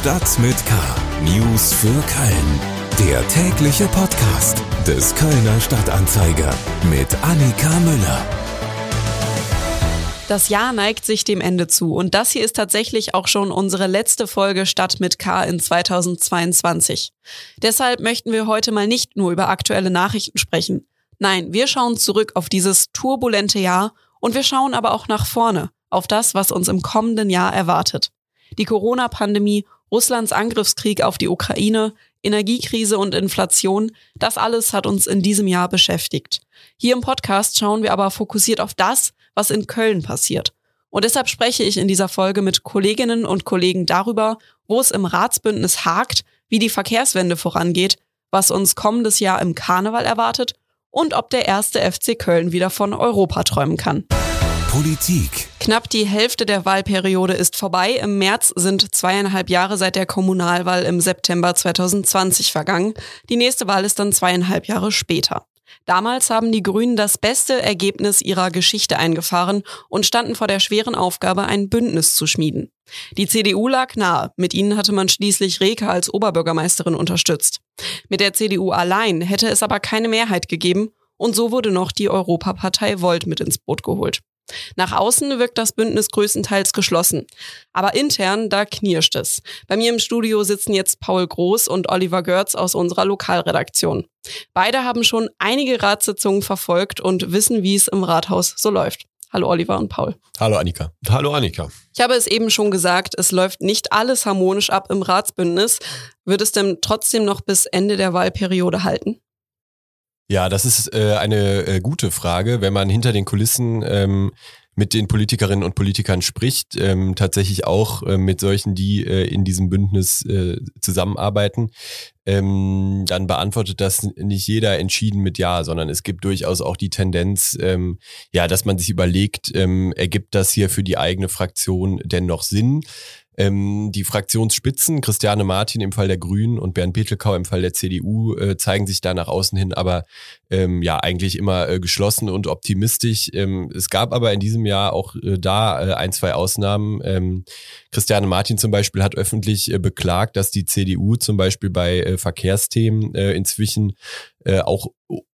Stadt mit K. News für Köln. Der tägliche Podcast des Kölner Stadtanzeiger mit Annika Müller. Das Jahr neigt sich dem Ende zu und das hier ist tatsächlich auch schon unsere letzte Folge Stadt mit K in 2022. Deshalb möchten wir heute mal nicht nur über aktuelle Nachrichten sprechen. Nein, wir schauen zurück auf dieses turbulente Jahr und wir schauen aber auch nach vorne, auf das, was uns im kommenden Jahr erwartet. Die Corona-Pandemie, Russlands Angriffskrieg auf die Ukraine, Energiekrise und Inflation, das alles hat uns in diesem Jahr beschäftigt. Hier im Podcast schauen wir aber fokussiert auf das, was in Köln passiert. Und deshalb spreche ich in dieser Folge mit Kolleginnen und Kollegen darüber, wo es im Ratsbündnis hakt, wie die Verkehrswende vorangeht, was uns kommendes Jahr im Karneval erwartet und ob der erste FC Köln wieder von Europa träumen kann. Politik. Knapp die Hälfte der Wahlperiode ist vorbei. Im März sind zweieinhalb Jahre seit der Kommunalwahl im September 2020 vergangen. Die nächste Wahl ist dann zweieinhalb Jahre später. Damals haben die Grünen das beste Ergebnis ihrer Geschichte eingefahren und standen vor der schweren Aufgabe, ein Bündnis zu schmieden. Die CDU lag nahe. Mit ihnen hatte man schließlich Reke als Oberbürgermeisterin unterstützt. Mit der CDU allein hätte es aber keine Mehrheit gegeben und so wurde noch die Europapartei Volt mit ins Boot geholt. Nach außen wirkt das Bündnis größtenteils geschlossen. Aber intern, da knirscht es. Bei mir im Studio sitzen jetzt Paul Groß und Oliver Görz aus unserer Lokalredaktion. Beide haben schon einige Ratssitzungen verfolgt und wissen, wie es im Rathaus so läuft. Hallo Oliver und Paul. Hallo Annika. Hallo Annika. Ich habe es eben schon gesagt, es läuft nicht alles harmonisch ab im Ratsbündnis. Wird es denn trotzdem noch bis Ende der Wahlperiode halten? Ja, das ist äh, eine äh, gute Frage, wenn man hinter den Kulissen ähm, mit den Politikerinnen und Politikern spricht, ähm, tatsächlich auch äh, mit solchen, die äh, in diesem Bündnis äh, zusammenarbeiten, ähm, dann beantwortet das nicht jeder entschieden mit Ja, sondern es gibt durchaus auch die Tendenz, ähm, ja, dass man sich überlegt, ähm, ergibt das hier für die eigene Fraktion denn noch Sinn? Ähm, die Fraktionsspitzen, Christiane Martin im Fall der Grünen und Bernd Petelkau im Fall der CDU, äh, zeigen sich da nach außen hin aber ähm, ja eigentlich immer äh, geschlossen und optimistisch. Ähm, es gab aber in diesem Jahr auch äh, da äh, ein, zwei Ausnahmen. Ähm, Christiane Martin zum Beispiel hat öffentlich äh, beklagt, dass die CDU zum Beispiel bei äh, Verkehrsthemen inzwischen auch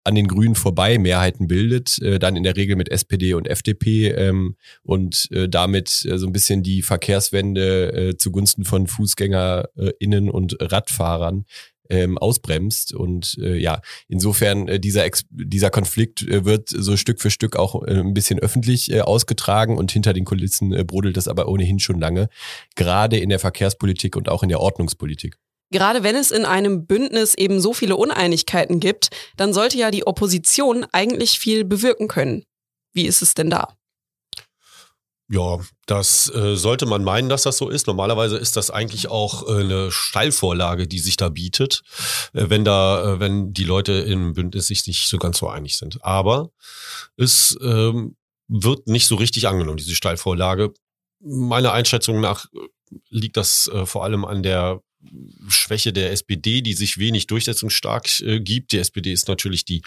an den Grünen vorbei Mehrheiten bildet, äh, dann in der Regel mit SPD und FDP ähm, und äh, damit äh, so ein bisschen die Verkehrswende äh, zugunsten von FußgängerInnen und Radfahrern ähm, ausbremst. Und äh, ja, insofern äh, dieser, Ex dieser Konflikt äh, wird so Stück für Stück auch äh, ein bisschen öffentlich äh, ausgetragen und hinter den Kulissen äh, brodelt das aber ohnehin schon lange, gerade in der Verkehrspolitik und auch in der Ordnungspolitik. Gerade wenn es in einem Bündnis eben so viele Uneinigkeiten gibt, dann sollte ja die Opposition eigentlich viel bewirken können. Wie ist es denn da? Ja, das äh, sollte man meinen, dass das so ist. Normalerweise ist das eigentlich auch äh, eine Steilvorlage, die sich da bietet, äh, wenn da, äh, wenn die Leute im Bündnis sich nicht so ganz so einig sind. Aber es ähm, wird nicht so richtig angenommen, diese Steilvorlage. Meiner Einschätzung nach äh, liegt das äh, vor allem an der Schwäche der SPD, die sich wenig durchsetzungsstark äh, gibt. Die SPD ist natürlich die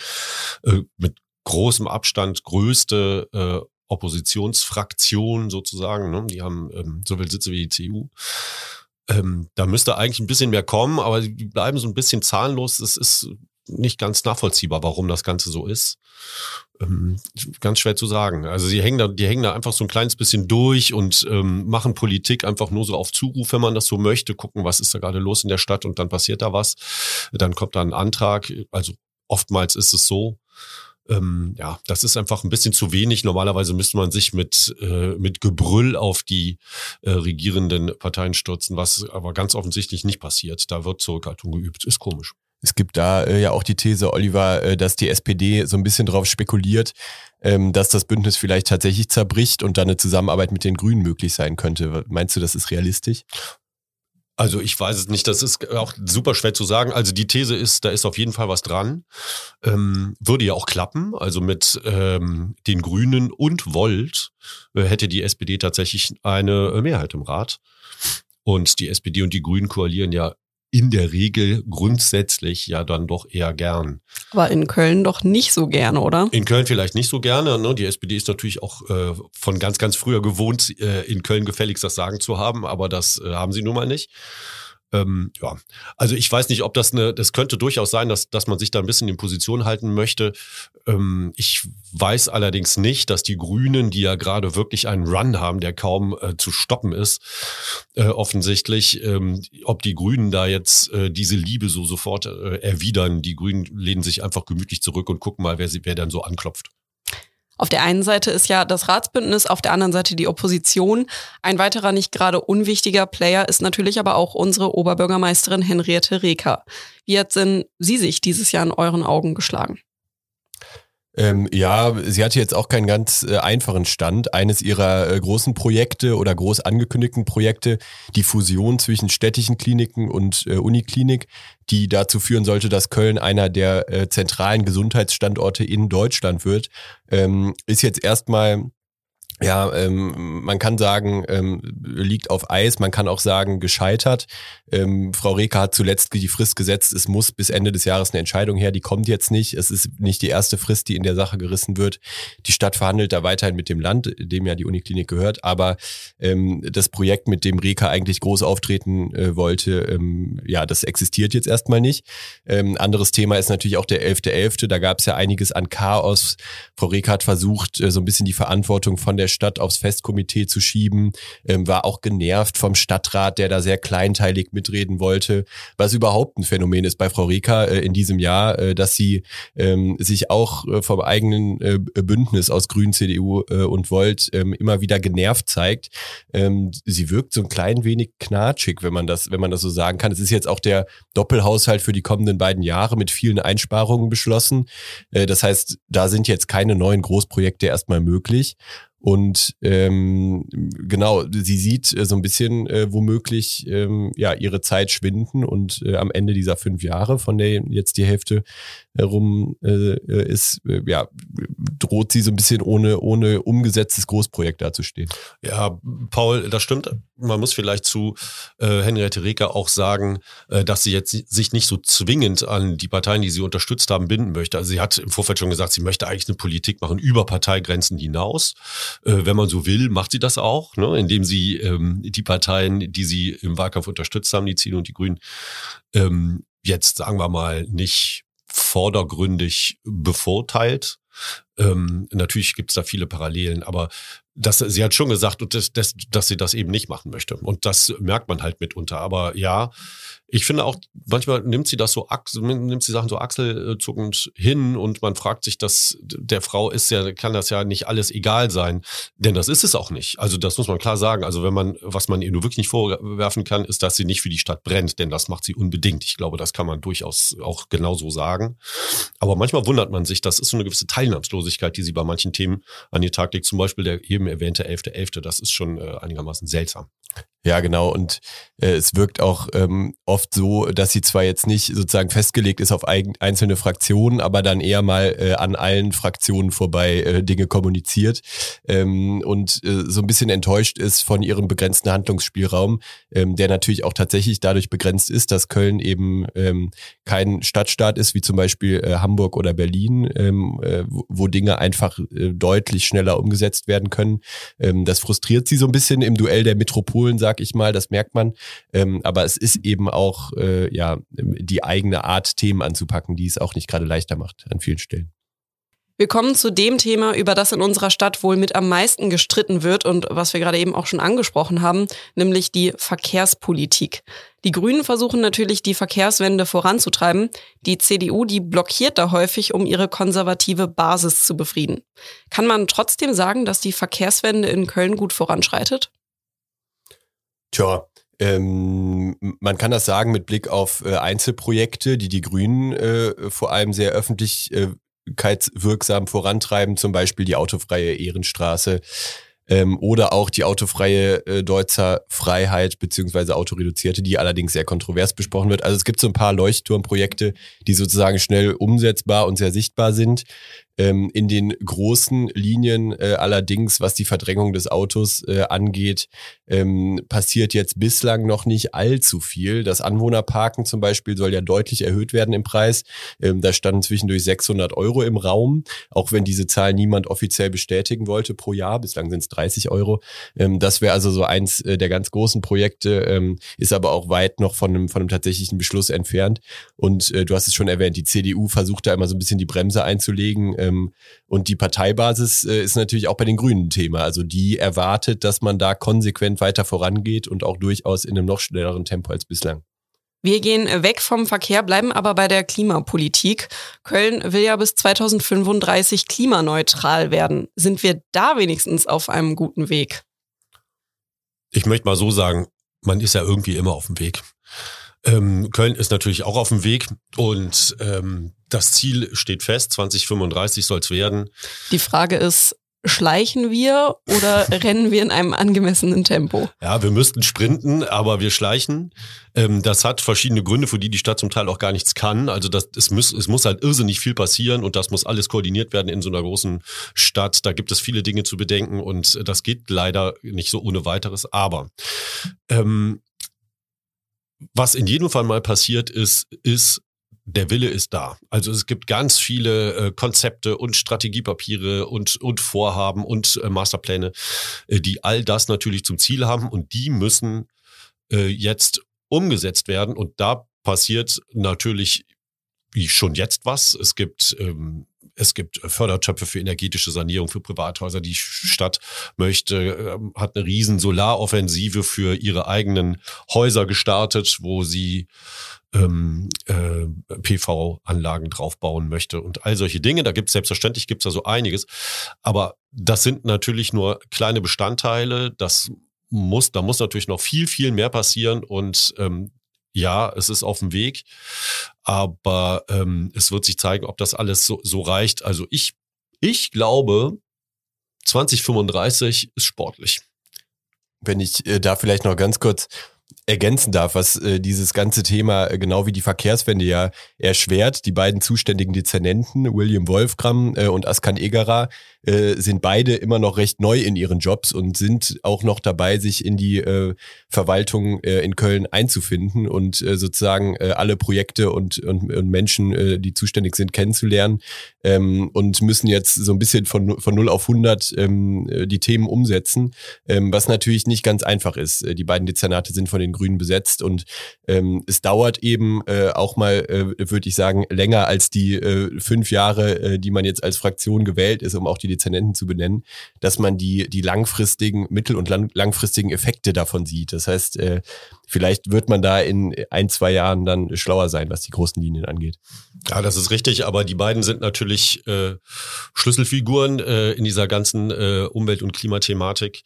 äh, mit großem Abstand größte äh, Oppositionsfraktion sozusagen. Ne? Die haben ähm, so viele Sitze wie die CDU. Ähm, da müsste eigentlich ein bisschen mehr kommen, aber die bleiben so ein bisschen zahlenlos. Es ist nicht ganz nachvollziehbar, warum das Ganze so ist. Ähm, ganz schwer zu sagen. Also sie hängen da, die hängen da einfach so ein kleines bisschen durch und ähm, machen Politik einfach nur so auf Zuruf, wenn man das so möchte, gucken, was ist da gerade los in der Stadt und dann passiert da was. Dann kommt da ein Antrag. Also oftmals ist es so. Ähm, ja, das ist einfach ein bisschen zu wenig. Normalerweise müsste man sich mit, äh, mit Gebrüll auf die äh, regierenden Parteien stürzen, was aber ganz offensichtlich nicht passiert. Da wird Zurückhaltung geübt. Ist komisch. Es gibt da äh, ja auch die These, Oliver, äh, dass die SPD so ein bisschen darauf spekuliert, ähm, dass das Bündnis vielleicht tatsächlich zerbricht und dann eine Zusammenarbeit mit den Grünen möglich sein könnte. Meinst du, das ist realistisch? Also ich weiß es nicht, das ist auch super schwer zu sagen. Also die These ist, da ist auf jeden Fall was dran. Ähm, würde ja auch klappen. Also mit ähm, den Grünen und Volt äh, hätte die SPD tatsächlich eine Mehrheit im Rat. Und die SPD und die Grünen koalieren ja in der Regel grundsätzlich ja dann doch eher gern. Aber in Köln doch nicht so gerne, oder? In Köln vielleicht nicht so gerne. Ne? Die SPD ist natürlich auch äh, von ganz, ganz früher gewohnt, äh, in Köln gefälligst das Sagen zu haben, aber das äh, haben sie nun mal nicht. Ähm, ja, also ich weiß nicht, ob das eine, das könnte durchaus sein, dass, dass man sich da ein bisschen in Position halten möchte. Ähm, ich weiß allerdings nicht, dass die Grünen, die ja gerade wirklich einen Run haben, der kaum äh, zu stoppen ist, äh, offensichtlich, ähm, ob die Grünen da jetzt äh, diese Liebe so sofort äh, erwidern. Die Grünen lehnen sich einfach gemütlich zurück und gucken mal, wer, sie, wer dann so anklopft. Auf der einen Seite ist ja das Ratsbündnis, auf der anderen Seite die Opposition. Ein weiterer nicht gerade unwichtiger Player ist natürlich aber auch unsere Oberbürgermeisterin Henriette Reker. Wie hat denn sie sich dieses Jahr in euren Augen geschlagen? Ähm, ja, sie hatte jetzt auch keinen ganz äh, einfachen Stand. Eines ihrer äh, großen Projekte oder groß angekündigten Projekte, die Fusion zwischen städtischen Kliniken und äh, Uniklinik, die dazu führen sollte, dass Köln einer der äh, zentralen Gesundheitsstandorte in Deutschland wird, ähm, ist jetzt erstmal ja, ähm, man kann sagen, ähm, liegt auf Eis, man kann auch sagen, gescheitert. Ähm, Frau Reker hat zuletzt die Frist gesetzt, es muss bis Ende des Jahres eine Entscheidung her, die kommt jetzt nicht. Es ist nicht die erste Frist, die in der Sache gerissen wird. Die Stadt verhandelt da weiterhin mit dem Land, dem ja die Uniklinik gehört, aber ähm, das Projekt, mit dem Reker eigentlich groß auftreten äh, wollte, ähm, ja, das existiert jetzt erstmal nicht. Ähm, anderes Thema ist natürlich auch der 11.11., .11. da gab es ja einiges an Chaos. Frau Reker hat versucht, äh, so ein bisschen die Verantwortung von der der Stadt aufs Festkomitee zu schieben, ähm, war auch genervt vom Stadtrat, der da sehr kleinteilig mitreden wollte, was überhaupt ein Phänomen ist bei Frau Reka äh, in diesem Jahr, äh, dass sie ähm, sich auch äh, vom eigenen äh, Bündnis aus Grün, CDU äh, und Volt ähm, immer wieder genervt zeigt. Ähm, sie wirkt so ein klein wenig knatschig, wenn man das, wenn man das so sagen kann. Es ist jetzt auch der Doppelhaushalt für die kommenden beiden Jahre mit vielen Einsparungen beschlossen. Äh, das heißt, da sind jetzt keine neuen Großprojekte erstmal möglich. Und ähm, genau, sie sieht äh, so ein bisschen äh, womöglich ähm, ja ihre Zeit schwinden und äh, am Ende dieser fünf Jahre, von der jetzt die Hälfte herum äh, ist, äh, ja, droht sie so ein bisschen ohne, ohne umgesetztes Großprojekt dazustehen. Ja, Paul, das stimmt. Man muss vielleicht zu äh, Henriette Reker auch sagen, äh, dass sie jetzt sich nicht so zwingend an die Parteien, die sie unterstützt haben, binden möchte. Also sie hat im Vorfeld schon gesagt, sie möchte eigentlich eine Politik machen über Parteigrenzen hinaus. Äh, wenn man so will, macht sie das auch, ne? indem sie ähm, die Parteien, die sie im Wahlkampf unterstützt haben, die CDU und die Grünen, ähm, jetzt sagen wir mal nicht vordergründig bevorteilt. Ähm, natürlich gibt es da viele Parallelen, aber das, sie hat schon gesagt, dass, dass, dass sie das eben nicht machen möchte. Und das merkt man halt mitunter. Aber ja, ich finde auch, manchmal nimmt sie das so, nimmt sie Sachen so achselzuckend hin und man fragt sich, dass der Frau ist ja, kann das ja nicht alles egal sein. Denn das ist es auch nicht. Also das muss man klar sagen. Also wenn man, was man ihr nur wirklich nicht vorwerfen kann, ist, dass sie nicht für die Stadt brennt, denn das macht sie unbedingt. Ich glaube, das kann man durchaus auch genauso sagen. Aber manchmal wundert man sich, das ist so eine gewisse Teilnahmslosigkeit, die sie bei manchen Themen an den Tag legt. Zum Beispiel der eben erwähnte 11.11., .11., das ist schon äh, einigermaßen seltsam. Ja, genau. Und äh, es wirkt auch ähm, oft so, dass sie zwar jetzt nicht sozusagen festgelegt ist auf einzelne Fraktionen, aber dann eher mal äh, an allen Fraktionen vorbei äh, Dinge kommuniziert ähm, und äh, so ein bisschen enttäuscht ist von ihrem begrenzten Handlungsspielraum, ähm, der natürlich auch tatsächlich dadurch begrenzt ist, dass Köln eben ähm, kein Stadtstaat ist, wie zum Beispiel äh, Hamburg oder Berlin, ähm, äh, wo, wo Dinge einfach äh, deutlich schneller umgesetzt werden können. Ähm, das frustriert sie so ein bisschen im Duell der Metropolen, sagt sag ich mal, das merkt man. Ähm, aber es ist eben auch äh, ja die eigene Art, Themen anzupacken, die es auch nicht gerade leichter macht an vielen Stellen. Wir kommen zu dem Thema, über das in unserer Stadt wohl mit am meisten gestritten wird und was wir gerade eben auch schon angesprochen haben, nämlich die Verkehrspolitik. Die Grünen versuchen natürlich, die Verkehrswende voranzutreiben. Die CDU, die blockiert da häufig, um ihre konservative Basis zu befrieden. Kann man trotzdem sagen, dass die Verkehrswende in Köln gut voranschreitet? Tja, ähm, man kann das sagen mit Blick auf äh, Einzelprojekte, die die Grünen äh, vor allem sehr öffentlichkeitswirksam vorantreiben, zum Beispiel die autofreie Ehrenstraße ähm, oder auch die autofreie äh, Deutzer Freiheit beziehungsweise autoreduzierte, die allerdings sehr kontrovers besprochen wird. Also es gibt so ein paar Leuchtturmprojekte, die sozusagen schnell umsetzbar und sehr sichtbar sind. Ähm, in den großen Linien äh, allerdings, was die Verdrängung des Autos äh, angeht, ähm, passiert jetzt bislang noch nicht allzu viel. Das Anwohnerparken zum Beispiel soll ja deutlich erhöht werden im Preis. Ähm, da standen zwischendurch 600 Euro im Raum, auch wenn diese Zahl niemand offiziell bestätigen wollte pro Jahr. Bislang sind es 30 Euro. Ähm, das wäre also so eins äh, der ganz großen Projekte, ähm, ist aber auch weit noch von einem, von tatsächlichen Beschluss entfernt. Und äh, du hast es schon erwähnt, die CDU versucht da immer so ein bisschen die Bremse einzulegen. Ähm, und die Parteibasis äh, ist natürlich auch bei den Grünen Thema. Also die erwartet, dass man da konsequent weiter vorangeht und auch durchaus in einem noch schnelleren Tempo als bislang. Wir gehen weg vom Verkehr, bleiben aber bei der Klimapolitik. Köln will ja bis 2035 klimaneutral werden. Sind wir da wenigstens auf einem guten Weg? Ich möchte mal so sagen, man ist ja irgendwie immer auf dem Weg. Ähm, Köln ist natürlich auch auf dem Weg und ähm, das Ziel steht fest, 2035 soll es werden. Die Frage ist, schleichen wir oder rennen wir in einem angemessenen Tempo? Ja, wir müssten sprinten, aber wir schleichen. Ähm, das hat verschiedene Gründe, für die die Stadt zum Teil auch gar nichts kann. Also das, es, muss, es muss halt irrsinnig viel passieren und das muss alles koordiniert werden in so einer großen Stadt. Da gibt es viele Dinge zu bedenken und das geht leider nicht so ohne weiteres. Aber ähm, was in jedem Fall mal passiert ist, ist, der Wille ist da. Also es gibt ganz viele äh, Konzepte und Strategiepapiere und, und Vorhaben und äh, Masterpläne, äh, die all das natürlich zum Ziel haben und die müssen äh, jetzt umgesetzt werden. Und da passiert natürlich schon jetzt was. Es gibt ähm, es gibt Fördertöpfe für energetische Sanierung für Privathäuser. Die Stadt möchte, ähm, hat eine riesen Solaroffensive für ihre eigenen Häuser gestartet, wo sie ähm, äh, PV-Anlagen draufbauen möchte und all solche Dinge. Da gibt es selbstverständlich gibt's da so einiges. Aber das sind natürlich nur kleine Bestandteile. Das muss, da muss natürlich noch viel, viel mehr passieren und ähm, ja, es ist auf dem Weg, aber ähm, es wird sich zeigen, ob das alles so, so reicht. Also ich, ich glaube, 2035 ist sportlich. Wenn ich äh, da vielleicht noch ganz kurz ergänzen darf, was äh, dieses ganze Thema äh, genau wie die Verkehrswende ja erschwert. Die beiden zuständigen Dezernenten, William Wolfgram äh, und Askan Egerer, äh, sind beide immer noch recht neu in ihren Jobs und sind auch noch dabei, sich in die äh, Verwaltung äh, in Köln einzufinden und äh, sozusagen äh, alle Projekte und, und, und Menschen, äh, die zuständig sind, kennenzulernen ähm, und müssen jetzt so ein bisschen von, von 0 auf 100 ähm, die Themen umsetzen, ähm, was natürlich nicht ganz einfach ist. Die beiden Dezernate sind von den Grünen besetzt und ähm, es dauert eben äh, auch mal, äh, würde ich sagen, länger als die äh, fünf Jahre, äh, die man jetzt als Fraktion gewählt ist, um auch die Dezernenten zu benennen, dass man die, die langfristigen, mittel- und lang langfristigen Effekte davon sieht. Das heißt, äh, vielleicht wird man da in ein, zwei Jahren dann schlauer sein, was die großen Linien angeht. Ja, das ist richtig, aber die beiden sind natürlich äh, Schlüsselfiguren äh, in dieser ganzen äh, Umwelt- und Klimathematik.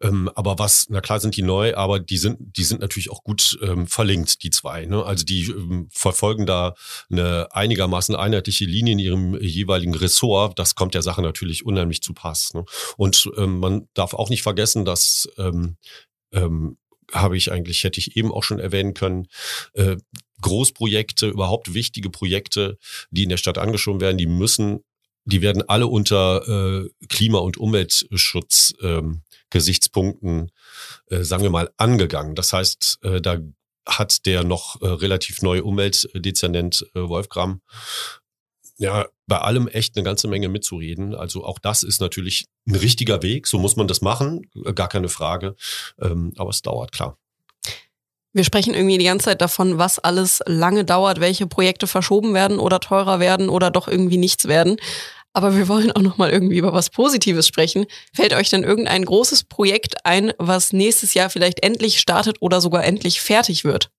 Ähm, aber was, na klar sind die neu, aber die sind, die sind natürlich auch gut ähm, verlinkt, die zwei. Ne? Also die ähm, verfolgen da eine einigermaßen einheitliche Linie in ihrem jeweiligen Ressort. Das kommt der Sache natürlich unheimlich zu Pass. Ne? Und ähm, man darf auch nicht vergessen, dass ähm, ähm, habe ich eigentlich, hätte ich eben auch schon erwähnen können, äh, Großprojekte, überhaupt wichtige Projekte, die in der Stadt angeschoben werden, die müssen, die werden alle unter äh, Klima- und Umweltschutz ähm, äh, sagen wir mal, angegangen. Das heißt, äh, da hat der noch äh, relativ neue Umweltdezernent äh, Wolfgram ja bei allem echt eine ganze Menge mitzureden. Also auch das ist natürlich ein richtiger Weg. So muss man das machen, gar keine Frage. Ähm, aber es dauert, klar. Wir sprechen irgendwie die ganze Zeit davon, was alles lange dauert, welche Projekte verschoben werden oder teurer werden oder doch irgendwie nichts werden. Aber wir wollen auch noch mal irgendwie über was Positives sprechen. Fällt euch denn irgendein großes Projekt ein, was nächstes Jahr vielleicht endlich startet oder sogar endlich fertig wird?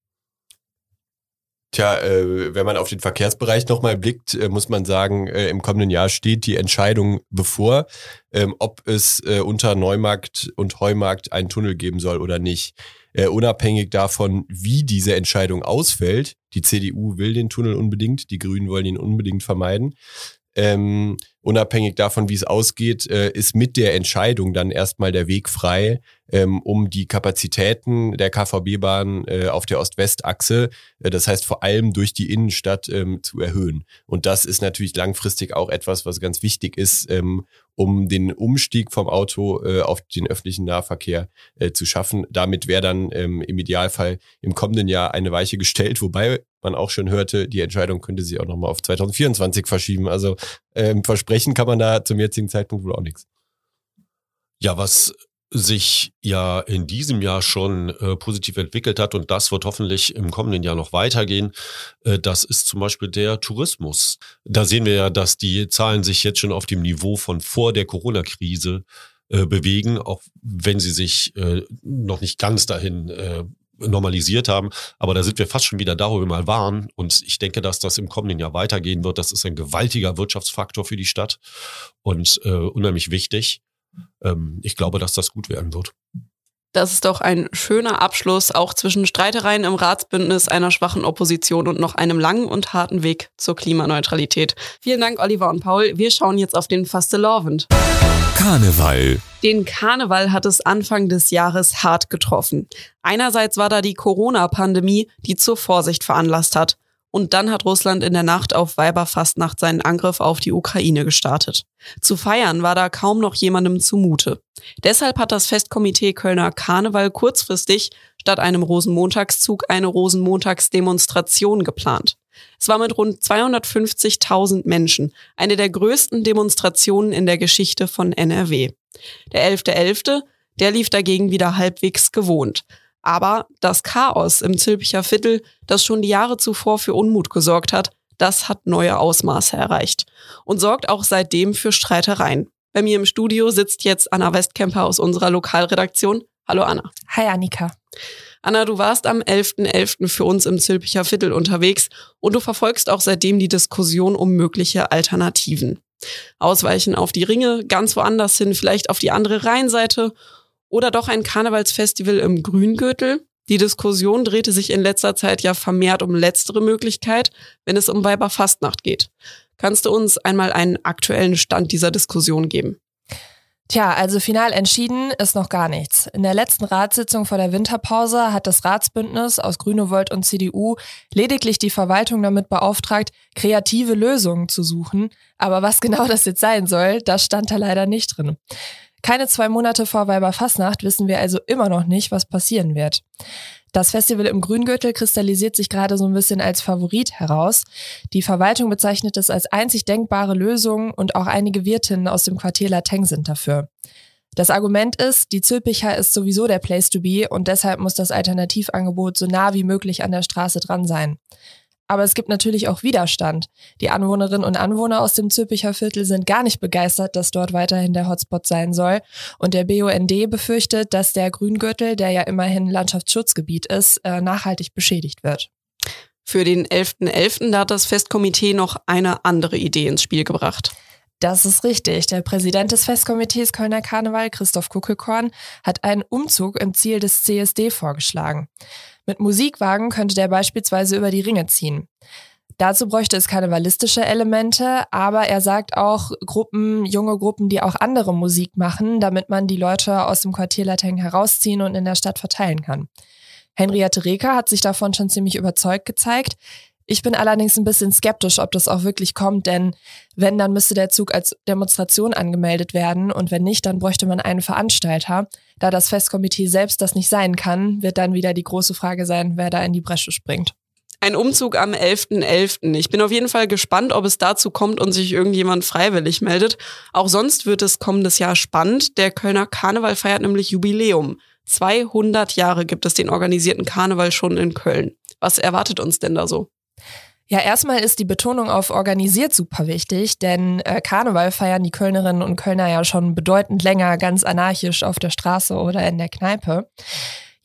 Tja, äh, wenn man auf den Verkehrsbereich nochmal blickt, äh, muss man sagen, äh, im kommenden Jahr steht die Entscheidung bevor, ähm, ob es äh, unter Neumarkt und Heumarkt einen Tunnel geben soll oder nicht. Äh, unabhängig davon, wie diese Entscheidung ausfällt, die CDU will den Tunnel unbedingt, die Grünen wollen ihn unbedingt vermeiden. Ähm, unabhängig davon, wie es ausgeht, äh, ist mit der Entscheidung dann erstmal der Weg frei, ähm, um die Kapazitäten der KVB-Bahn äh, auf der Ost-West-Achse, äh, das heißt vor allem durch die Innenstadt, ähm, zu erhöhen. Und das ist natürlich langfristig auch etwas, was ganz wichtig ist, ähm, um den Umstieg vom Auto äh, auf den öffentlichen Nahverkehr zu schaffen. Damit wäre dann im Idealfall im kommenden Jahr eine Weiche gestellt, wobei man auch schon hörte, die Entscheidung könnte sich auch nochmal auf 2024 verschieben. Also versprechen kann man da zum jetzigen Zeitpunkt wohl auch nichts. Ja, was sich ja in diesem Jahr schon äh, positiv entwickelt hat und das wird hoffentlich im kommenden Jahr noch weitergehen, äh, das ist zum Beispiel der Tourismus. Da sehen wir ja, dass die Zahlen sich jetzt schon auf dem Niveau von vor der Corona-Krise äh, bewegen, auch wenn sie sich äh, noch nicht ganz dahin äh, normalisiert haben. Aber da sind wir fast schon wieder da, wo wir mal waren. Und ich denke, dass das im kommenden Jahr weitergehen wird. Das ist ein gewaltiger Wirtschaftsfaktor für die Stadt und äh, unheimlich wichtig ähm, ich glaube, dass das gut werden wird. Das ist doch ein schöner Abschluss, auch zwischen Streitereien im Ratsbündnis, einer schwachen Opposition und noch einem langen und harten Weg zur Klimaneutralität. Vielen Dank, Oliver und Paul. Wir schauen jetzt auf den Fastelovend. Karneval. Den Karneval hat es Anfang des Jahres hart getroffen. Einerseits war da die Corona-Pandemie, die zur Vorsicht veranlasst hat. Und dann hat Russland in der Nacht auf Weiberfastnacht seinen Angriff auf die Ukraine gestartet. Zu feiern war da kaum noch jemandem zumute. Deshalb hat das Festkomitee Kölner Karneval kurzfristig statt einem Rosenmontagszug eine Rosenmontagsdemonstration geplant. Es war mit rund 250.000 Menschen eine der größten Demonstrationen in der Geschichte von NRW. Der 11.11., .11., der lief dagegen wieder halbwegs gewohnt. Aber das Chaos im Zülpicher Viertel, das schon die Jahre zuvor für Unmut gesorgt hat, das hat neue Ausmaße erreicht und sorgt auch seitdem für Streitereien. Bei mir im Studio sitzt jetzt Anna Westkemper aus unserer Lokalredaktion. Hallo Anna. Hi Annika. Anna, du warst am 11.11. .11. für uns im Zülpicher Viertel unterwegs und du verfolgst auch seitdem die Diskussion um mögliche Alternativen. Ausweichen auf die Ringe, ganz woanders hin, vielleicht auf die andere Rheinseite oder doch ein Karnevalsfestival im Grüngürtel. Die Diskussion drehte sich in letzter Zeit ja vermehrt um letztere Möglichkeit, wenn es um Weiberfastnacht geht. Kannst du uns einmal einen aktuellen Stand dieser Diskussion geben? Tja, also final entschieden ist noch gar nichts. In der letzten Ratssitzung vor der Winterpause hat das Ratsbündnis aus Grüne Volt und CDU lediglich die Verwaltung damit beauftragt, kreative Lösungen zu suchen. Aber was genau das jetzt sein soll, das stand da leider nicht drin. Keine zwei Monate vor Weiberfastnacht wissen wir also immer noch nicht, was passieren wird. Das Festival im Grüngürtel kristallisiert sich gerade so ein bisschen als Favorit heraus. Die Verwaltung bezeichnet es als einzig denkbare Lösung und auch einige Wirtinnen aus dem Quartier Lateng sind dafür. Das Argument ist, die Zülpicher ist sowieso der Place to be und deshalb muss das Alternativangebot so nah wie möglich an der Straße dran sein. Aber es gibt natürlich auch Widerstand. Die Anwohnerinnen und Anwohner aus dem Zülpicher Viertel sind gar nicht begeistert, dass dort weiterhin der Hotspot sein soll. Und der BUND befürchtet, dass der Grüngürtel, der ja immerhin Landschaftsschutzgebiet ist, äh, nachhaltig beschädigt wird. Für den 11.11. .11. hat das Festkomitee noch eine andere Idee ins Spiel gebracht. Das ist richtig. Der Präsident des Festkomitees Kölner Karneval, Christoph Kuckelkorn, hat einen Umzug im Ziel des CSD vorgeschlagen. Mit Musikwagen könnte der beispielsweise über die Ringe ziehen. Dazu bräuchte es karnevalistische Elemente, aber er sagt auch Gruppen, junge Gruppen, die auch andere Musik machen, damit man die Leute aus dem Quartier Lateng herausziehen und in der Stadt verteilen kann. Henriette Reker hat sich davon schon ziemlich überzeugt gezeigt. Ich bin allerdings ein bisschen skeptisch, ob das auch wirklich kommt, denn wenn, dann müsste der Zug als Demonstration angemeldet werden und wenn nicht, dann bräuchte man einen Veranstalter. Da das Festkomitee selbst das nicht sein kann, wird dann wieder die große Frage sein, wer da in die Bresche springt. Ein Umzug am 11.11. .11. Ich bin auf jeden Fall gespannt, ob es dazu kommt und sich irgendjemand freiwillig meldet. Auch sonst wird es kommendes Jahr spannend. Der Kölner Karneval feiert nämlich Jubiläum. 200 Jahre gibt es den organisierten Karneval schon in Köln. Was erwartet uns denn da so? Ja, erstmal ist die Betonung auf organisiert super wichtig, denn äh, Karneval feiern die Kölnerinnen und Kölner ja schon bedeutend länger ganz anarchisch auf der Straße oder in der Kneipe.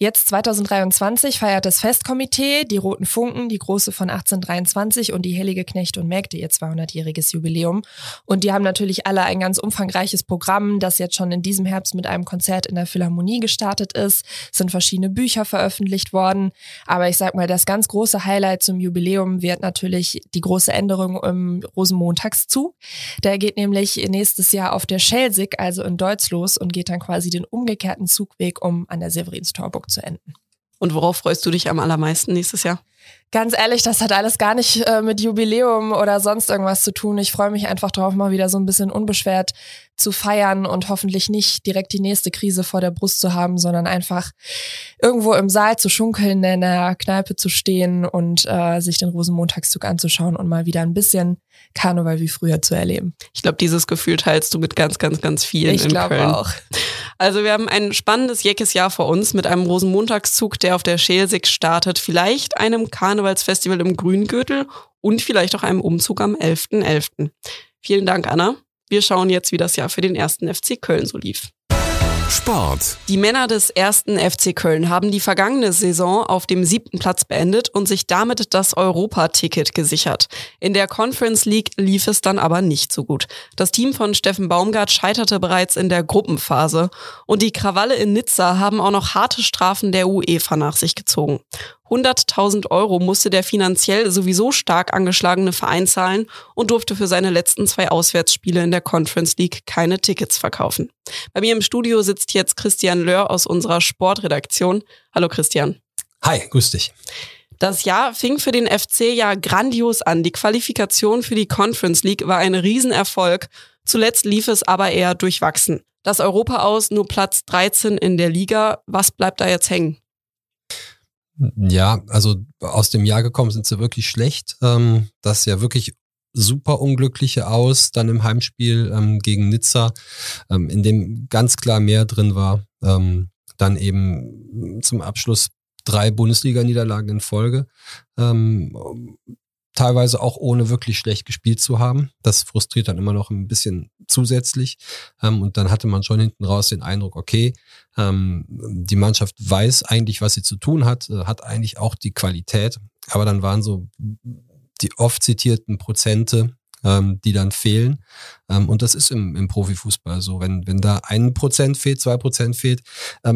Jetzt 2023 feiert das Festkomitee, die Roten Funken, die Große von 1823 und die Heilige Knecht und Mägde ihr 200-jähriges Jubiläum. Und die haben natürlich alle ein ganz umfangreiches Programm, das jetzt schon in diesem Herbst mit einem Konzert in der Philharmonie gestartet ist. Es sind verschiedene Bücher veröffentlicht worden. Aber ich sag mal, das ganz große Highlight zum Jubiläum wird natürlich die große Änderung im Rosenmontagszug. Der geht nämlich nächstes Jahr auf der Schelsig, also in Deutsch los und geht dann quasi den umgekehrten Zugweg, um an der Severinstorburg zu enden. Und worauf freust du dich am allermeisten nächstes Jahr? Ganz ehrlich, das hat alles gar nicht äh, mit Jubiläum oder sonst irgendwas zu tun. Ich freue mich einfach darauf, mal wieder so ein bisschen unbeschwert zu feiern und hoffentlich nicht direkt die nächste Krise vor der Brust zu haben, sondern einfach irgendwo im Saal zu schunkeln, in der Kneipe zu stehen und äh, sich den Rosenmontagszug anzuschauen und mal wieder ein bisschen Karneval wie früher zu erleben. Ich glaube, dieses Gefühl teilst du mit ganz, ganz, ganz vielen ich in glaube Köln. auch. Also wir haben ein spannendes Jeckes Jahr vor uns mit einem Rosenmontagszug, der auf der Schelsig startet, vielleicht einem Karnevalsfestival im Grüngürtel und vielleicht auch einem Umzug am 11.11. Vielen Dank, Anna. Wir schauen jetzt, wie das Jahr für den ersten FC Köln so lief. Sport. Die Männer des ersten FC Köln haben die vergangene Saison auf dem siebten Platz beendet und sich damit das Europa-Ticket gesichert. In der Conference League lief es dann aber nicht so gut. Das Team von Steffen Baumgart scheiterte bereits in der Gruppenphase und die Krawalle in Nizza haben auch noch harte Strafen der UEFA nach sich gezogen. 100.000 Euro musste der finanziell sowieso stark angeschlagene Verein zahlen und durfte für seine letzten zwei Auswärtsspiele in der Conference League keine Tickets verkaufen. Bei mir im Studio sitzt jetzt Christian Löhr aus unserer Sportredaktion. Hallo Christian. Hi, grüß dich. Das Jahr fing für den FC ja grandios an. Die Qualifikation für die Conference League war ein Riesenerfolg. Zuletzt lief es aber eher durchwachsen. Das Europa aus nur Platz 13 in der Liga. Was bleibt da jetzt hängen? Ja, also aus dem Jahr gekommen sind sie wirklich schlecht. Ähm, das ja wirklich super unglückliche aus, dann im Heimspiel ähm, gegen Nizza, ähm, in dem ganz klar mehr drin war. Ähm, dann eben zum Abschluss drei Bundesliga-Niederlagen in Folge. Ähm, teilweise auch ohne wirklich schlecht gespielt zu haben. Das frustriert dann immer noch ein bisschen zusätzlich. Ähm, und dann hatte man schon hinten raus den Eindruck, okay, ähm, die Mannschaft weiß eigentlich, was sie zu tun hat, äh, hat eigentlich auch die Qualität. Aber dann waren so die oft zitierten Prozente, ähm, die dann fehlen. Und das ist im, im Profifußball so. Wenn, wenn da ein Prozent fehlt, zwei Prozent fehlt.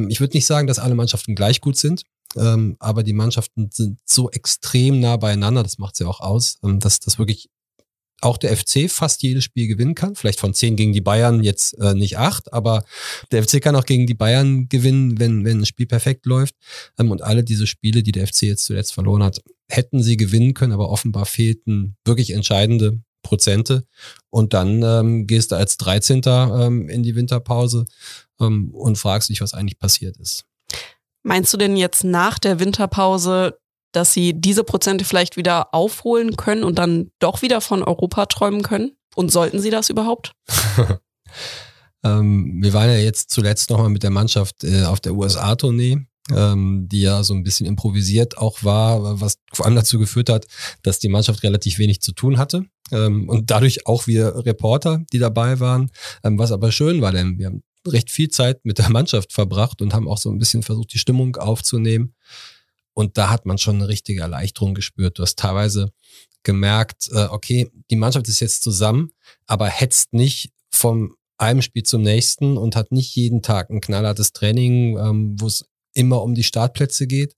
Ich würde nicht sagen, dass alle Mannschaften gleich gut sind. Ähm, aber die Mannschaften sind so extrem nah beieinander, das macht sie auch aus, ähm, dass das wirklich auch der FC fast jedes Spiel gewinnen kann. Vielleicht von zehn gegen die Bayern jetzt äh, nicht acht, aber der FC kann auch gegen die Bayern gewinnen, wenn, wenn ein Spiel perfekt läuft. Ähm, und alle diese Spiele, die der FC jetzt zuletzt verloren hat, hätten sie gewinnen können, aber offenbar fehlten wirklich entscheidende Prozente. Und dann ähm, gehst du als 13. Ähm, in die Winterpause ähm, und fragst dich, was eigentlich passiert ist. Meinst du denn jetzt nach der Winterpause, dass sie diese Prozente vielleicht wieder aufholen können und dann doch wieder von Europa träumen können? Und sollten sie das überhaupt? ähm, wir waren ja jetzt zuletzt nochmal mit der Mannschaft äh, auf der USA-Tournee, ähm, die ja so ein bisschen improvisiert auch war, was vor allem dazu geführt hat, dass die Mannschaft relativ wenig zu tun hatte. Ähm, und dadurch auch wir Reporter, die dabei waren, ähm, was aber schön war, denn wir haben recht viel Zeit mit der Mannschaft verbracht und haben auch so ein bisschen versucht, die Stimmung aufzunehmen. Und da hat man schon eine richtige Erleichterung gespürt. Du hast teilweise gemerkt, äh, okay, die Mannschaft ist jetzt zusammen, aber hetzt nicht vom einem Spiel zum nächsten und hat nicht jeden Tag ein knallhartes Training, ähm, wo es immer um die Startplätze geht,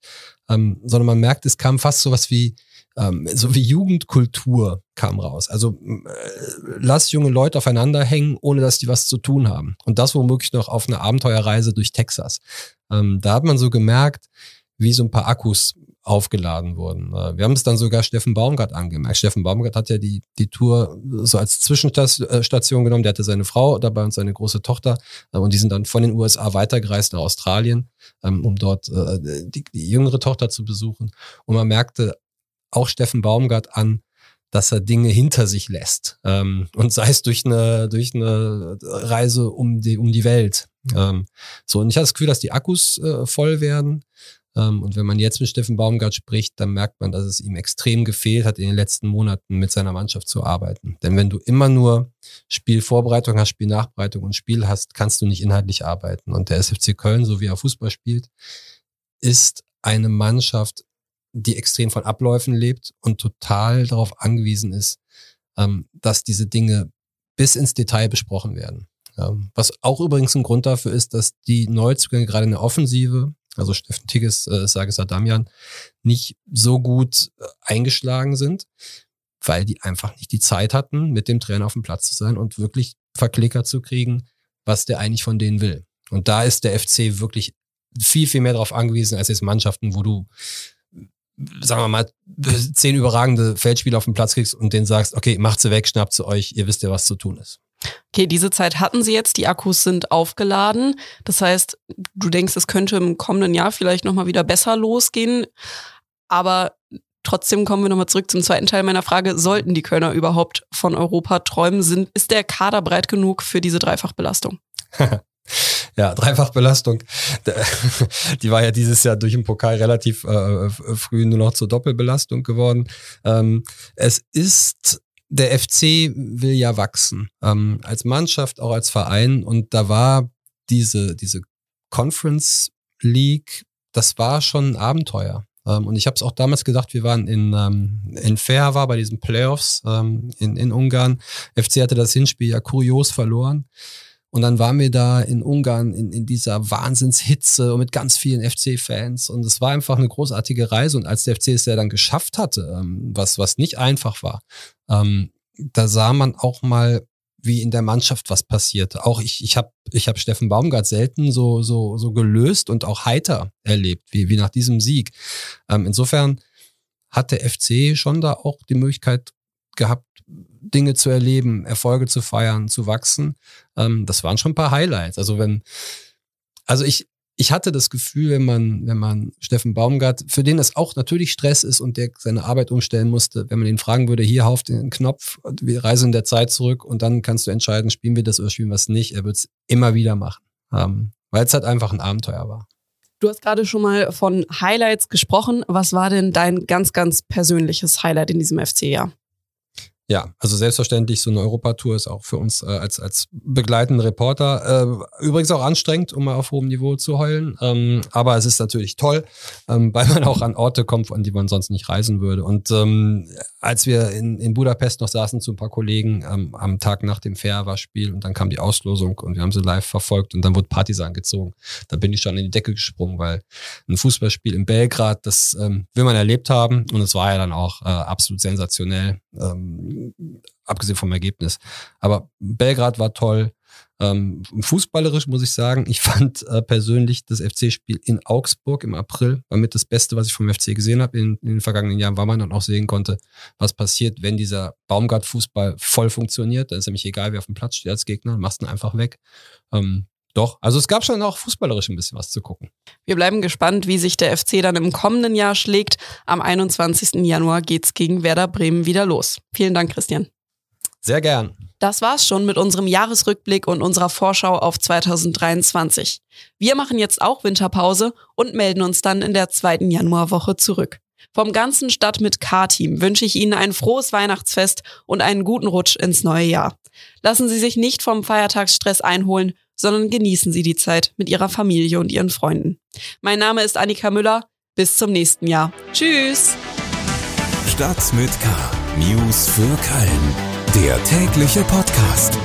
ähm, sondern man merkt, es kam fast sowas wie ähm, so wie Jugendkultur kam raus. Also äh, lass junge Leute aufeinander hängen, ohne dass die was zu tun haben. Und das womöglich noch auf einer Abenteuerreise durch Texas. Ähm, da hat man so gemerkt, wie so ein paar Akkus aufgeladen wurden. Äh, wir haben es dann sogar Steffen Baumgart angemerkt. Steffen Baumgart hat ja die, die Tour so als Zwischenstation genommen. Der hatte seine Frau dabei und seine große Tochter. Äh, und die sind dann von den USA weitergereist nach Australien, ähm, um dort äh, die, die jüngere Tochter zu besuchen. Und man merkte auch Steffen Baumgart an, dass er Dinge hinter sich lässt. Ähm, und sei es durch eine, durch eine Reise um die, um die Welt. Ähm, so, und ich habe das Gefühl, dass die Akkus äh, voll werden. Ähm, und wenn man jetzt mit Steffen Baumgart spricht, dann merkt man, dass es ihm extrem gefehlt hat, in den letzten Monaten mit seiner Mannschaft zu arbeiten. Denn wenn du immer nur Spielvorbereitung hast, Spielnachbereitung und Spiel hast, kannst du nicht inhaltlich arbeiten. Und der SFC Köln, so wie er Fußball spielt, ist eine Mannschaft, die extrem von Abläufen lebt und total darauf angewiesen ist, ähm, dass diese Dinge bis ins Detail besprochen werden. Ähm, was auch übrigens ein Grund dafür ist, dass die Neuzugänge gerade in der Offensive, also Steffen Tigges, äh, Sages Adamian, nicht so gut äh, eingeschlagen sind, weil die einfach nicht die Zeit hatten, mit dem Trainer auf dem Platz zu sein und wirklich verklickert zu kriegen, was der eigentlich von denen will. Und da ist der FC wirklich viel, viel mehr darauf angewiesen als jetzt Mannschaften, wo du sagen wir mal, zehn überragende Feldspieler auf den Platz kriegst und denen sagst, okay, macht sie weg, schnappt sie euch, ihr wisst ja, was zu tun ist. Okay, diese Zeit hatten sie jetzt, die Akkus sind aufgeladen. Das heißt, du denkst, es könnte im kommenden Jahr vielleicht nochmal wieder besser losgehen. Aber trotzdem kommen wir nochmal zurück zum zweiten Teil meiner Frage. Sollten die Kölner überhaupt von Europa träumen? Sind, ist der Kader breit genug für diese Dreifachbelastung? Ja, Dreifachbelastung. Die war ja dieses Jahr durch den Pokal relativ äh, früh nur noch zur Doppelbelastung geworden. Ähm, es ist der FC will ja wachsen. Ähm, als Mannschaft, auch als Verein. Und da war diese, diese Conference League, das war schon ein Abenteuer. Ähm, und ich habe es auch damals gedacht, wir waren in, ähm, in Ferva bei diesen Playoffs ähm, in, in Ungarn. FC hatte das Hinspiel ja kurios verloren. Und dann waren wir da in Ungarn in, in dieser Wahnsinnshitze und mit ganz vielen FC-Fans. Und es war einfach eine großartige Reise. Und als der FC es ja dann geschafft hatte, ähm, was, was nicht einfach war, ähm, da sah man auch mal, wie in der Mannschaft was passiert. Auch ich, ich habe ich hab Steffen Baumgart selten so, so, so gelöst und auch heiter erlebt, wie, wie nach diesem Sieg. Ähm, insofern hat der FC schon da auch die Möglichkeit gehabt, Dinge zu erleben, Erfolge zu feiern, zu wachsen. Ähm, das waren schon ein paar Highlights. Also wenn, also ich, ich hatte das Gefühl, wenn man, wenn man Steffen Baumgart, für den es auch natürlich Stress ist und der seine Arbeit umstellen musste, wenn man ihn fragen würde, hier auf den Knopf, wir reisen in der Zeit zurück und dann kannst du entscheiden, spielen wir das oder spielen wir es nicht. Er wird es immer wieder machen, ähm, weil es halt einfach ein Abenteuer war. Du hast gerade schon mal von Highlights gesprochen. Was war denn dein ganz, ganz persönliches Highlight in diesem FC-Jahr? Ja, also selbstverständlich, so eine Europatour ist auch für uns äh, als, als begleitende Reporter äh, übrigens auch anstrengend, um mal auf hohem Niveau zu heulen. Ähm, aber es ist natürlich toll, ähm, weil man auch an Orte kommt, an die man sonst nicht reisen würde. Und ähm, als wir in, in Budapest noch saßen zu ein paar Kollegen ähm, am Tag nach dem Fair-Spiel und dann kam die Auslosung und wir haben sie live verfolgt und dann wurde Partisan gezogen. Da bin ich schon in die Decke gesprungen, weil ein Fußballspiel in Belgrad, das ähm, will man erlebt haben und es war ja dann auch äh, absolut sensationell. Ähm, abgesehen vom Ergebnis. Aber Belgrad war toll. Ähm, fußballerisch muss ich sagen, ich fand äh, persönlich das FC-Spiel in Augsburg im April war mit das Beste, was ich vom FC gesehen habe in, in, den vergangenen Jahren, weil man dann auch sehen konnte, was passiert, wenn dieser Baumgart-Fußball voll funktioniert. Dann ist nämlich egal, wer auf dem Platz steht als Gegner, machst ihn einfach weg. Ähm, doch, also es gab schon auch fußballerisch ein bisschen was zu gucken. Wir bleiben gespannt, wie sich der FC dann im kommenden Jahr schlägt. Am 21. Januar geht's gegen Werder Bremen wieder los. Vielen Dank, Christian. Sehr gern. Das war's schon mit unserem Jahresrückblick und unserer Vorschau auf 2023. Wir machen jetzt auch Winterpause und melden uns dann in der zweiten Januarwoche zurück. Vom ganzen Stadt mit K-Team wünsche ich Ihnen ein frohes Weihnachtsfest und einen guten Rutsch ins neue Jahr. Lassen Sie sich nicht vom Feiertagsstress einholen sondern genießen Sie die Zeit mit Ihrer Familie und Ihren Freunden. Mein Name ist Annika Müller. Bis zum nächsten Jahr. Tschüss. Stadt mit K. News für Köln. Der tägliche Podcast.